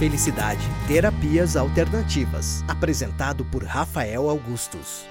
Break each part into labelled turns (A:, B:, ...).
A: Felicidade. Terapias Alternativas. Apresentado por Rafael Augustos.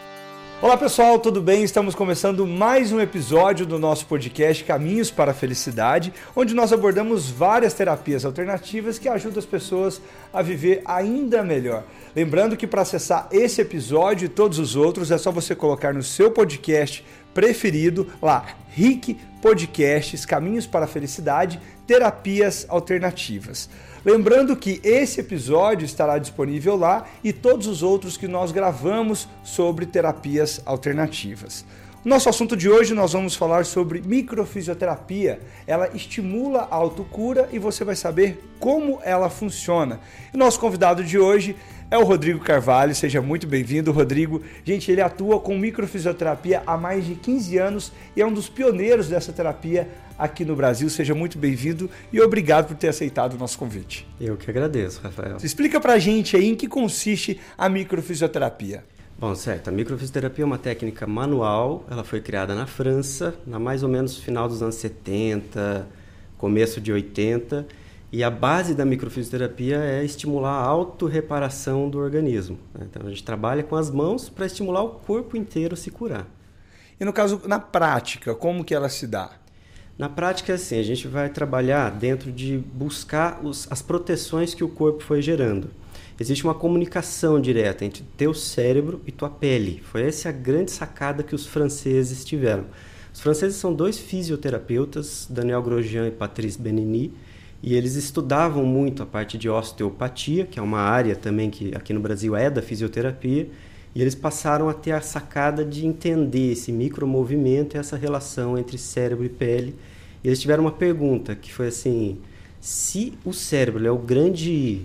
B: Olá pessoal, tudo bem? Estamos começando mais um episódio do nosso podcast Caminhos para a Felicidade, onde nós abordamos várias terapias alternativas que ajudam as pessoas a viver ainda melhor. Lembrando que para acessar esse episódio e todos os outros é só você colocar no seu podcast preferido lá, RIC Podcasts Caminhos para a Felicidade, Terapias Alternativas. Lembrando que esse episódio estará disponível lá e todos os outros que nós gravamos sobre terapias alternativas. Nosso assunto de hoje nós vamos falar sobre microfisioterapia. Ela estimula a autocura e você vai saber como ela funciona. E nosso convidado de hoje é o Rodrigo Carvalho. Seja muito bem-vindo, Rodrigo. Gente, ele atua com microfisioterapia há mais de 15 anos e é um dos pioneiros dessa terapia aqui no Brasil. Seja muito bem-vindo e obrigado por ter aceitado o nosso convite.
C: Eu que agradeço, Rafael.
B: Explica pra gente aí em que consiste a microfisioterapia.
C: Bom, certo. A microfisioterapia é uma técnica manual. Ela foi criada na França, na mais ou menos final dos anos 70, começo de 80. E a base da microfisioterapia é estimular a autorreparação do organismo. Né? Então a gente trabalha com as mãos para estimular o corpo inteiro a se curar.
B: E no caso, na prática, como que ela se dá?
C: Na prática, assim, a gente vai trabalhar dentro de buscar os, as proteções que o corpo foi gerando existe uma comunicação direta entre teu cérebro e tua pele. Foi essa a grande sacada que os franceses tiveram. Os franceses são dois fisioterapeutas, Daniel Grosjean e Patrice Benini, e eles estudavam muito a parte de osteopatia, que é uma área também que aqui no Brasil é da fisioterapia, e eles passaram a ter a sacada de entender esse micromovimento e essa relação entre cérebro e pele. E eles tiveram uma pergunta que foi assim: se o cérebro é o grande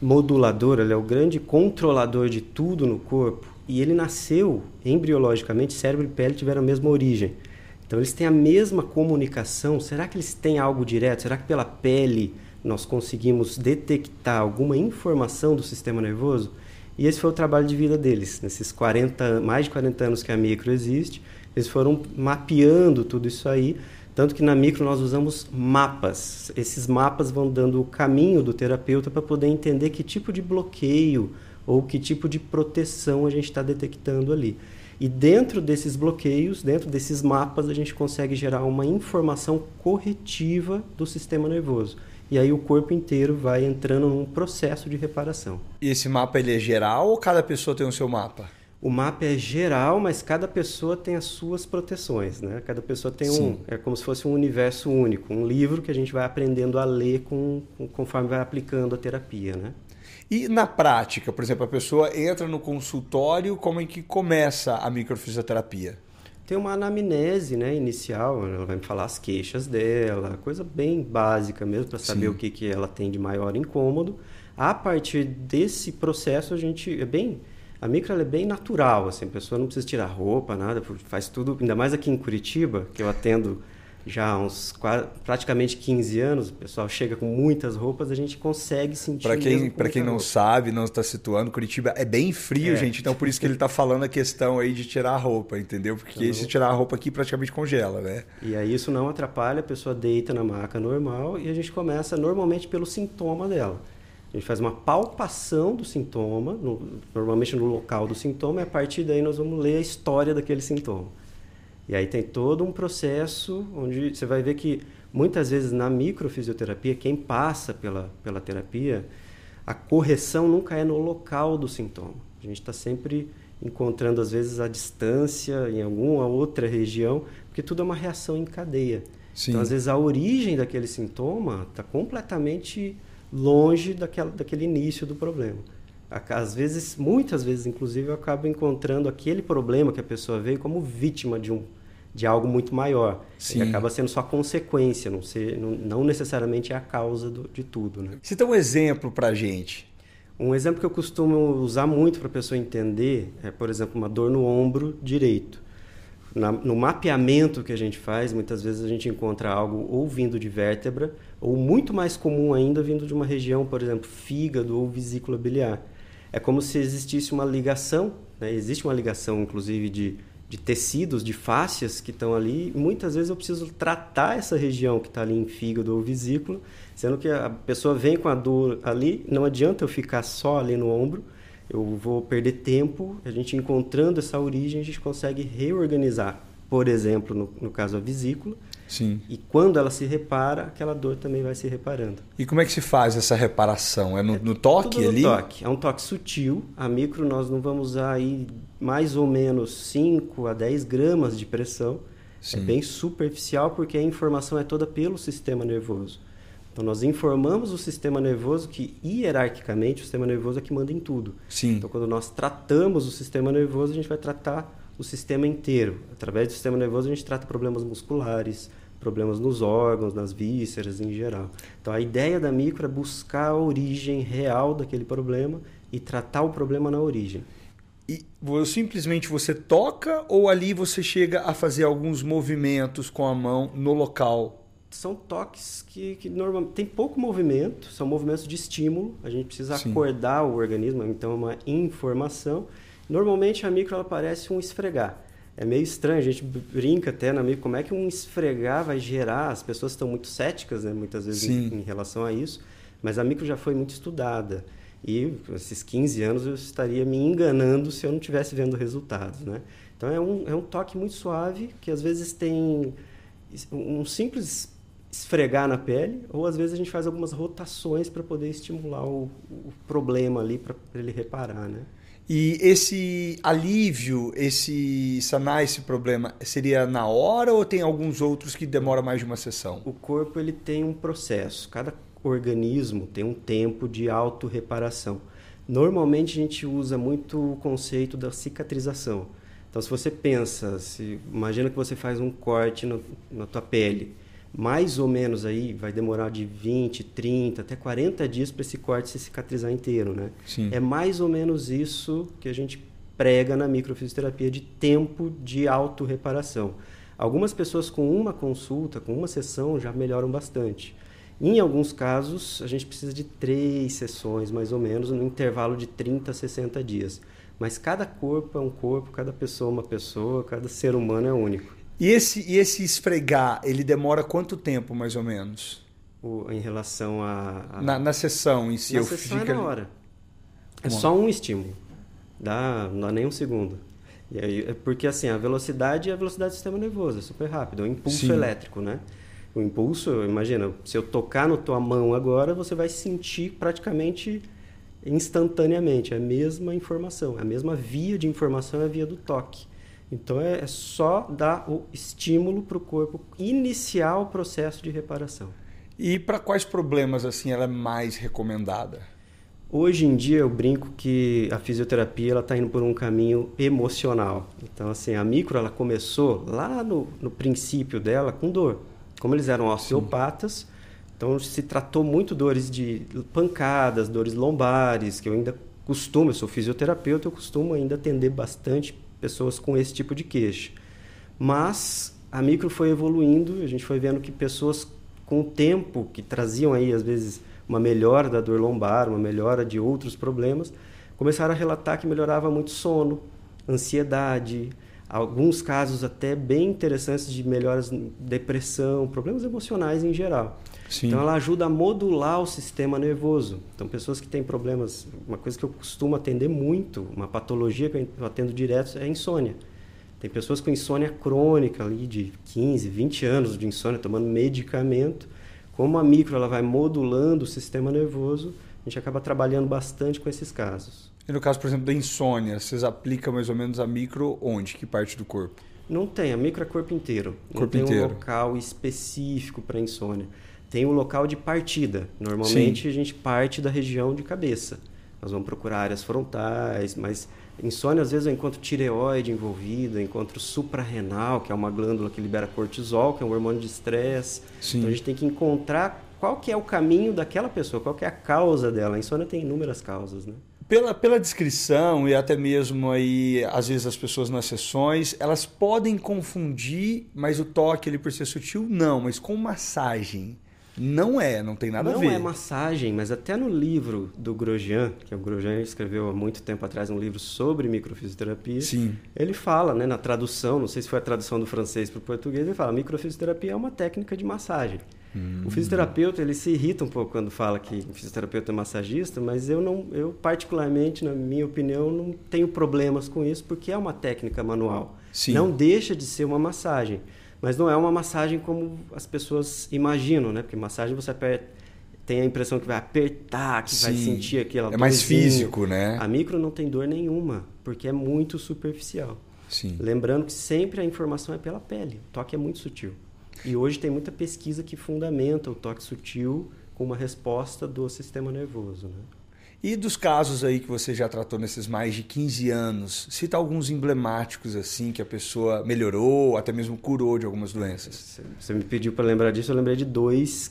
C: modulador, ele é o grande controlador de tudo no corpo. E ele nasceu embriologicamente, cérebro e pele tiveram a mesma origem. Então eles têm a mesma comunicação. Será que eles têm algo direto? Será que pela pele nós conseguimos detectar alguma informação do sistema nervoso? E esse foi o trabalho de vida deles. Nesses 40, mais de 40 anos que a micro existe, eles foram mapeando tudo isso aí tanto que na micro nós usamos mapas. Esses mapas vão dando o caminho do terapeuta para poder entender que tipo de bloqueio ou que tipo de proteção a gente está detectando ali. E dentro desses bloqueios, dentro desses mapas, a gente consegue gerar uma informação corretiva do sistema nervoso. E aí o corpo inteiro vai entrando num processo de reparação.
B: E esse mapa ele é geral ou cada pessoa tem o seu mapa?
C: o mapa é geral, mas cada pessoa tem as suas proteções, né? Cada pessoa tem Sim. um, é como se fosse um universo único, um livro que a gente vai aprendendo a ler com, conforme vai aplicando a terapia, né?
B: E na prática, por exemplo, a pessoa entra no consultório, como é que começa a microfisioterapia?
C: Tem uma anamnese né, inicial, ela vai me falar as queixas dela, coisa bem básica mesmo, para saber Sim. o que, que ela tem de maior incômodo. A partir desse processo, a gente é bem a micro é bem natural, assim, a pessoa não precisa tirar roupa, nada, faz tudo, ainda mais aqui em Curitiba, que eu atendo já há uns quase, praticamente 15 anos, o pessoal chega com muitas roupas, a gente consegue sentir.
B: Para quem, pra quem não roupa. sabe, não está situando, Curitiba é bem frio, é. gente, então por isso que ele está falando a questão aí de tirar a roupa, entendeu? Porque então, se tirar a roupa aqui praticamente congela, né?
C: E aí isso não atrapalha, a pessoa deita na maca normal e a gente começa normalmente pelo sintoma dela. A gente faz uma palpação do sintoma, no, normalmente no local do sintoma, e a partir daí nós vamos ler a história daquele sintoma. E aí tem todo um processo onde você vai ver que muitas vezes na microfisioterapia, quem passa pela, pela terapia, a correção nunca é no local do sintoma. A gente está sempre encontrando, às vezes, a distância em alguma outra região, porque tudo é uma reação em cadeia. Sim. Então, às vezes, a origem daquele sintoma está completamente longe daquela, daquele início do problema. Às vezes, muitas vezes, inclusive, eu acabo encontrando aquele problema que a pessoa veio como vítima de um de algo muito maior. Sim. Acaba sendo só consequência, não, ser, não, não necessariamente é a causa do, de tudo. Né?
B: Tem um exemplo para gente?
C: Um exemplo que eu costumo usar muito para a pessoa entender é, por exemplo, uma dor no ombro direito. Na, no mapeamento que a gente faz, muitas vezes a gente encontra algo ou vindo de vértebra, ou muito mais comum ainda, vindo de uma região, por exemplo, fígado ou vesícula biliar. É como se existisse uma ligação, né? existe uma ligação, inclusive, de, de tecidos, de fáscias que estão ali. Muitas vezes eu preciso tratar essa região que está ali em fígado ou vesícula, sendo que a pessoa vem com a dor ali, não adianta eu ficar só ali no ombro, eu vou perder tempo. A gente encontrando essa origem, a gente consegue reorganizar, por exemplo, no, no caso a vesícula,
B: Sim.
C: e quando ela se repara, aquela dor também vai se reparando.
B: E como é que se faz essa reparação? É no, no toque
C: Tudo no
B: ali?
C: toque. É um toque sutil. A micro nós não vamos usar aí mais ou menos 5 a 10 gramas de pressão.
B: Sim.
C: É bem superficial porque a informação é toda pelo sistema nervoso. Então nós informamos o sistema nervoso que hierarquicamente o sistema nervoso é que manda em tudo.
B: Sim.
C: Então quando nós tratamos o sistema nervoso, a gente vai tratar o sistema inteiro. Através do sistema nervoso a gente trata problemas musculares, problemas nos órgãos, nas vísceras em geral. Então a ideia da micro é buscar a origem real daquele problema e tratar o problema na origem.
B: E simplesmente você toca ou ali você chega a fazer alguns movimentos com a mão no local?
C: São toques que, que normalmente tem pouco movimento, são movimentos de estímulo. A gente precisa
B: Sim.
C: acordar o organismo, então é uma informação. Normalmente a micro ela parece um esfregar. É meio estranho, a gente brinca até na micro, como é que um esfregar vai gerar? As pessoas estão muito céticas, né, muitas vezes em, em relação a isso, mas a micro já foi muito estudada. E esses 15 anos eu estaria me enganando se eu não estivesse vendo resultados, né? Então é um, é um toque muito suave que às vezes tem um simples esfregar na pele, ou às vezes a gente faz algumas rotações para poder estimular o, o problema ali para ele reparar, né?
B: E esse alívio, esse sanar esse problema, seria na hora ou tem alguns outros que demora mais de uma sessão?
C: O corpo ele tem um processo, cada organismo tem um tempo de autorreparação. Normalmente a gente usa muito o conceito da cicatrização. Então se você pensa, se, imagina que você faz um corte no, na tua pele, mais ou menos aí vai demorar de 20, 30, até 40 dias para esse corte se cicatrizar inteiro, né?
B: Sim.
C: É mais ou menos isso que a gente prega na microfisioterapia de tempo de autorreparação. Algumas pessoas com uma consulta, com uma sessão, já melhoram bastante. Em alguns casos, a gente precisa de três sessões, mais ou menos, no intervalo de 30 a 60 dias. Mas cada corpo é um corpo, cada pessoa é uma pessoa, cada ser humano é único.
B: E esse, e esse esfregar, ele demora quanto tempo, mais ou menos?
C: O- em relação a... a
B: Na, na sessão em si?
C: na
B: eu
C: sessão é
B: fico-
C: na hora. É
B: Uma-
C: só um estímulo. Dá, não dá nem um segundo. E aí, é porque assim, a velocidade é a velocidade do sistema nervoso, é super rápido, é um impulso
B: Sim.
C: elétrico, né? O impulso, imagina, se eu tocar na tua mão agora, você vai sentir praticamente instantaneamente é a mesma informação, é a mesma via de informação é a via do toque. Então é, é só dar o estímulo para o corpo iniciar o processo de reparação.
B: E para quais problemas assim ela é mais recomendada?
C: Hoje em dia eu brinco que a fisioterapia ela está indo por um caminho emocional. Então assim a micro ela começou lá no, no princípio dela com dor. Como eles eram osteopatas, então se tratou muito dores de pancadas, dores lombares, que eu ainda costumo, eu sou fisioterapeuta, eu costumo ainda atender bastante pessoas com esse tipo de queixa. Mas a micro foi evoluindo, a gente foi vendo que pessoas com o tempo que traziam aí às vezes uma melhora da dor lombar, uma melhora de outros problemas, começaram a relatar que melhorava muito sono, ansiedade, alguns casos até bem interessantes de melhoras depressão, problemas emocionais em geral.
B: Sim.
C: Então ela ajuda a modular o sistema nervoso. Então pessoas que têm problemas, uma coisa que eu costumo atender muito, uma patologia que eu atendo direto é a insônia. Tem pessoas com insônia crônica ali de 15, 20 anos de insônia tomando medicamento. Como a micro ela vai modulando o sistema nervoso, a gente acaba trabalhando bastante com esses casos.
B: E no caso, por exemplo, da insônia, vocês aplicam mais ou menos a micro onde? Que parte do corpo?
C: Não tem, a micro é corpo inteiro. Não
B: Corpo
C: tem
B: inteiro.
C: um local específico para insônia. Tem um local de partida. Normalmente a gente parte da região de cabeça. Nós vamos procurar áreas frontais, mas insônia às vezes eu encontro tireoide envolvida, eu encontro suprarrenal, que é uma glândula que libera cortisol, que é um hormônio de estresse.
B: Sim.
C: Então a gente tem que encontrar qual que é o caminho daquela pessoa, qual que é a causa dela. A insônia tem inúmeras causas, né?
B: Pela, pela descrição e até mesmo aí, às vezes as pessoas nas sessões, elas podem confundir, mas o toque ele por ser sutil, não, mas com massagem. Não é, não tem nada
C: não
B: a ver.
C: Não é massagem, mas até no livro do Grosjean, que o Grosjean escreveu há muito tempo atrás um livro sobre microfisioterapia,
B: Sim.
C: ele fala, né, na tradução, não sei se foi a tradução do francês para o português, ele fala, microfisioterapia é uma técnica de massagem. Hum. O fisioterapeuta, ele se irrita um pouco quando fala que fisioterapeuta é massagista, mas eu não, eu particularmente, na minha opinião, não tenho problemas com isso, porque é uma técnica manual.
B: Sim.
C: Não deixa de ser uma massagem. Mas não é uma massagem como as pessoas imaginam, né? Porque massagem você aperta, tem a impressão que vai apertar, que
B: Sim.
C: vai sentir aquela
B: É mais
C: dorzinho.
B: físico, né?
C: A micro não tem dor nenhuma, porque é muito superficial.
B: Sim.
C: Lembrando que sempre a informação é pela pele. O toque é muito sutil. E hoje tem muita pesquisa que fundamenta o toque sutil com uma resposta do sistema nervoso, né?
B: E dos casos aí que você já tratou nesses mais de 15 anos, cita alguns emblemáticos assim que a pessoa melhorou, até mesmo curou de algumas doenças.
C: Você me pediu para lembrar disso, eu lembrei de dois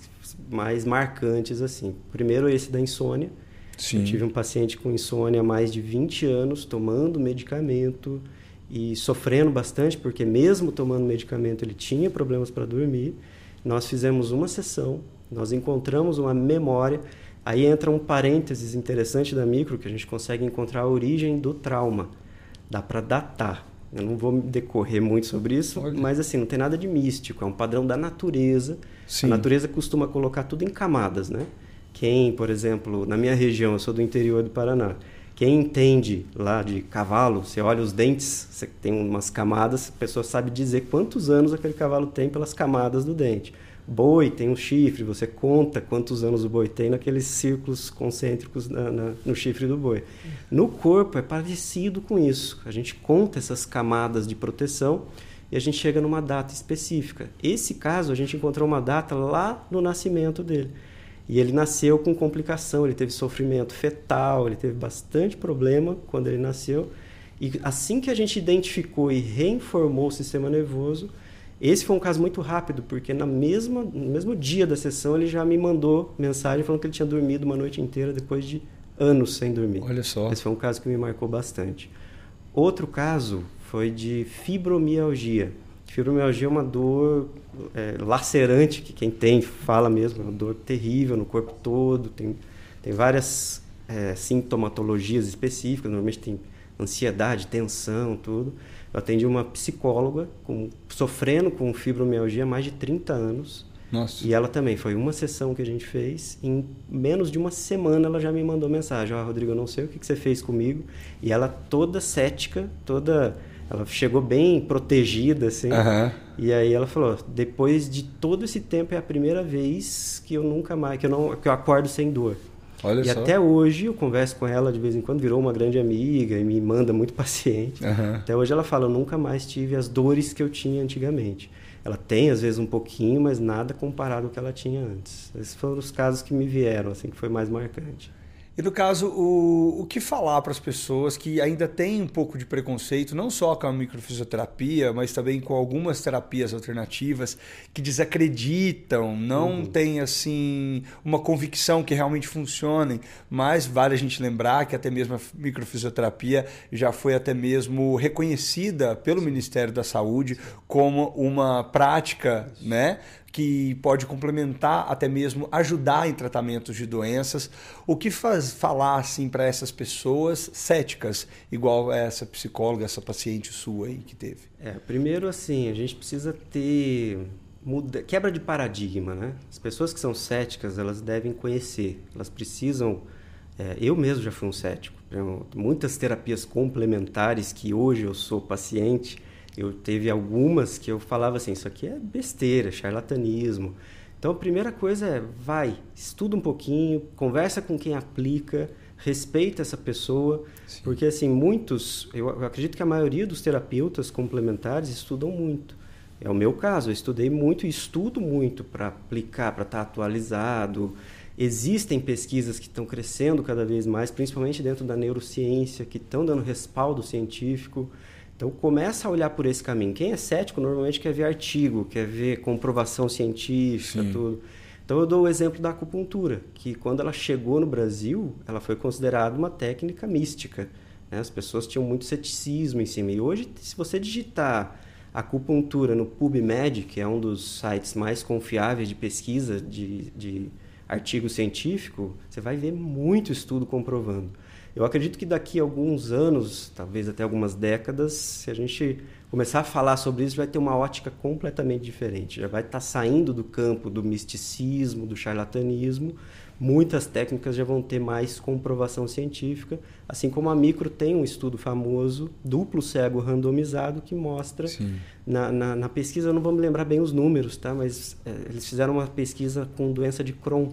C: mais marcantes assim. Primeiro esse da insônia.
B: Sim.
C: Eu tive um paciente com insônia há mais de 20 anos, tomando medicamento e sofrendo bastante, porque mesmo tomando medicamento ele tinha problemas para dormir. Nós fizemos uma sessão, nós encontramos uma memória Aí entra um parênteses interessante da micro, que a gente consegue encontrar a origem do trauma. Dá para datar. Eu não vou decorrer muito sobre isso,
B: Olha.
C: mas assim, não tem nada de místico, é um padrão da natureza.
B: Sim.
C: A natureza costuma colocar tudo em camadas, né? Quem, por exemplo, na minha região, eu sou do interior do Paraná, quem entende lá de cavalo, você olha os dentes, você tem umas camadas, a pessoa sabe dizer quantos anos aquele cavalo tem pelas camadas do dente. Boi tem um chifre, você conta quantos anos o boi tem naqueles círculos concêntricos na, na, no chifre do boi. No corpo é parecido com isso. A gente conta essas camadas de proteção e a gente chega numa data específica. Esse caso, a gente encontrou uma data lá no nascimento dele. E ele nasceu com complicação, ele teve sofrimento fetal, ele teve bastante problema quando ele nasceu. E assim que a gente identificou e reinformou o sistema nervoso, esse foi um caso muito rápido, porque na mesma, no mesmo dia da sessão ele já me mandou mensagem falando que ele tinha dormido uma noite inteira depois de anos sem dormir.
B: Olha só.
C: Esse foi um caso que me marcou bastante. Outro caso foi de fibromialgia. Fibromialgia é uma dor é, lacerante, que quem tem fala mesmo, é uma dor terrível no corpo todo, tem, tem várias é, sintomatologias específicas, normalmente tem ansiedade, tensão, tudo. Eu atendi uma psicóloga com, sofrendo com fibromialgia há mais de 30 anos.
B: Nossa.
C: E ela também, foi uma sessão que a gente fez. Em menos de uma semana ela já me mandou mensagem: Ó, oh, Rodrigo, eu não sei o que, que você fez comigo. E ela toda cética, toda. Ela chegou bem protegida, assim.
B: Uhum.
C: E aí ela falou: depois de todo esse tempo é a primeira vez que eu nunca mais. que eu, não, que eu acordo sem dor.
B: Olha
C: e
B: só.
C: até hoje eu converso com ela de vez em quando, virou uma grande amiga e me manda muito paciente.
B: Uhum.
C: Até hoje ela fala: eu nunca mais tive as dores que eu tinha antigamente. Ela tem, às vezes, um pouquinho, mas nada comparado ao que ela tinha antes. Esses foram os casos que me vieram, assim, que foi mais marcante.
B: E no caso, o, o que falar para as pessoas que ainda têm um pouco de preconceito, não só com a microfisioterapia, mas também com algumas terapias alternativas que desacreditam, não uhum. têm assim uma convicção que realmente funcionem, mas vale a gente lembrar que até mesmo a microfisioterapia já foi até mesmo reconhecida pelo Ministério da Saúde como uma prática, né? Que pode complementar, até mesmo ajudar em tratamentos de doenças. O que faz falar assim para essas pessoas céticas, igual essa psicóloga, essa paciente sua aí que teve?
C: É, primeiro assim, a gente precisa ter muda, quebra de paradigma, né? As pessoas que são céticas, elas devem conhecer, elas precisam. É, eu mesmo já fui um cético. Muitas terapias complementares que hoje eu sou paciente eu teve algumas que eu falava assim, isso aqui é besteira, charlatanismo. Então a primeira coisa é, vai, estuda um pouquinho, conversa com quem aplica, respeita essa pessoa, Sim. porque assim, muitos, eu acredito que a maioria dos terapeutas complementares estudam muito. É o meu caso, eu estudei muito e estudo muito para aplicar, para estar atualizado. Existem pesquisas que estão crescendo cada vez mais, principalmente dentro da neurociência, que estão dando respaldo científico. Então começa a olhar por esse caminho. Quem é cético normalmente quer ver artigo, quer ver comprovação científica, Sim. tudo. Então eu dou o exemplo da acupuntura, que quando ela chegou no Brasil, ela foi considerada uma técnica mística. Né? As pessoas tinham muito ceticismo em cima. E hoje, se você digitar acupuntura no PubMed, que é um dos sites mais confiáveis de pesquisa de, de artigo científico, você vai ver muito estudo comprovando. Eu acredito que daqui a alguns anos, talvez até algumas décadas, se a gente começar a falar sobre isso, vai ter uma ótica completamente diferente. Já vai estar saindo do campo do misticismo, do charlatanismo. Muitas técnicas já vão ter mais comprovação científica, assim como a micro tem um estudo famoso, duplo cego randomizado, que mostra na, na, na, pesquisa, eu não vou me lembrar bem os números, tá? mas é, eles fizeram uma pesquisa com doença de Crohn,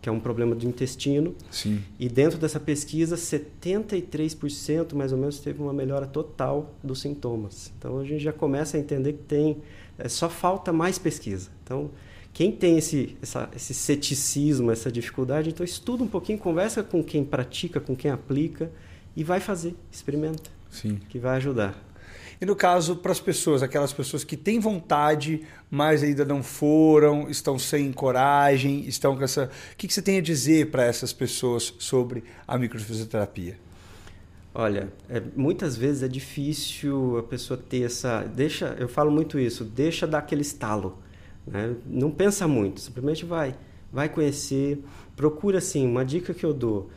C: que é um problema do intestino.
B: Sim.
C: E dentro dessa pesquisa, 73% mais ou menos teve uma melhora total dos sintomas. Então a gente já começa a entender que tem. É, só falta mais pesquisa. Então, quem tem esse, essa, esse ceticismo, essa dificuldade, então estuda um pouquinho, conversa com quem pratica, com quem aplica e vai fazer, experimenta.
B: Sim.
C: Que vai ajudar.
B: E no caso, para as pessoas, aquelas pessoas que têm vontade, mas ainda não foram, estão sem coragem, estão com essa. O que, você tem a dizer para essas pessoas sobre a microfisioterapia?
C: Olha, é, muitas vezes é difícil a pessoa ter essa. Deixa, eu falo muito isso, deixa dar aquele estalo. Né? Não pensa muito, simplesmente vai. Vai conhecer. Procura assim, uma dica que eu dou.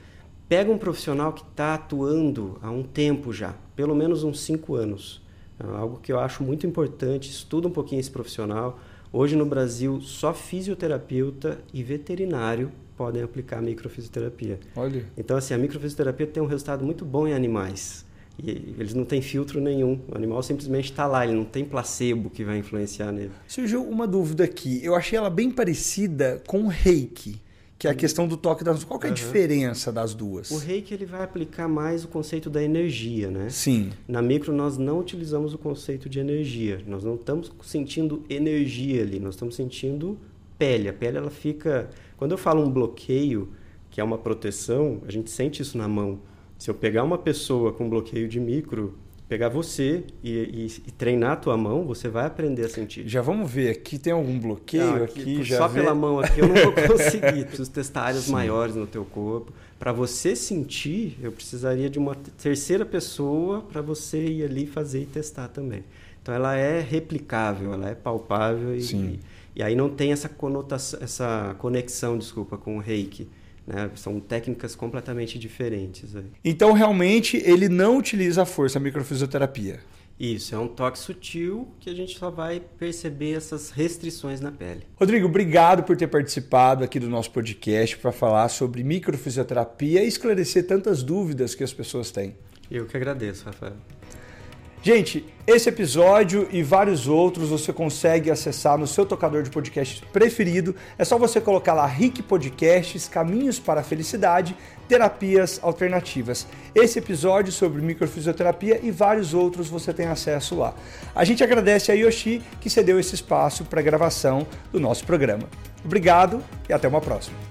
C: Pega um profissional que está atuando há um tempo já, pelo menos uns cinco anos. É algo que eu acho muito importante, estuda um pouquinho esse profissional. Hoje no Brasil, só fisioterapeuta e veterinário podem aplicar microfisioterapia.
B: Olha.
C: Então, assim, a microfisioterapia tem um resultado muito bom em animais. E eles não têm filtro nenhum. O animal simplesmente está lá, ele não tem placebo que vai influenciar nele.
B: Surgiu uma dúvida aqui. Eu achei ela bem parecida com o reiki que é a questão do toque das Qual é a uhum. diferença das duas?
C: O reiki ele vai aplicar mais o conceito da energia, né?
B: Sim.
C: Na micro nós não utilizamos o conceito de energia. Nós não estamos sentindo energia ali, nós estamos sentindo pele. A pele ela fica, quando eu falo um bloqueio, que é uma proteção, a gente sente isso na mão. Se eu pegar uma pessoa com bloqueio de micro, pegar você e, e, e, treinar a tua mão, você vai aprender a sentir.
B: Já vamos ver, aqui tem algum bloqueio não, aqui, aqui
C: Só
B: vê...
C: pela mão aqui eu não vou conseguir. Preciso testar áreas Sim. maiores no teu corpo. Para você sentir, eu precisaria de uma terceira pessoa para você ir ali fazer e testar também. Então ela é replicável, ela é palpável e, e, e aí não tem essa conotação, essa conexão, desculpa, com o reiki. Né? São técnicas completamente diferentes. Aí.
B: Então, realmente, ele não utiliza a força, a microfisioterapia.
C: Isso, é um toque sutil que a gente só vai perceber essas restrições na pele.
B: Rodrigo, obrigado por ter participado aqui do nosso podcast para falar sobre microfisioterapia e esclarecer tantas dúvidas que as pessoas têm.
C: Eu que agradeço, Rafael.
B: Gente, esse episódio e vários outros você consegue acessar no seu tocador de podcast preferido. É só você colocar lá Rick Podcasts, Caminhos para a Felicidade, Terapias Alternativas. Esse episódio sobre microfisioterapia e vários outros você tem acesso lá. A gente agradece a Yoshi que cedeu esse espaço para a gravação do nosso programa. Obrigado e até uma próxima.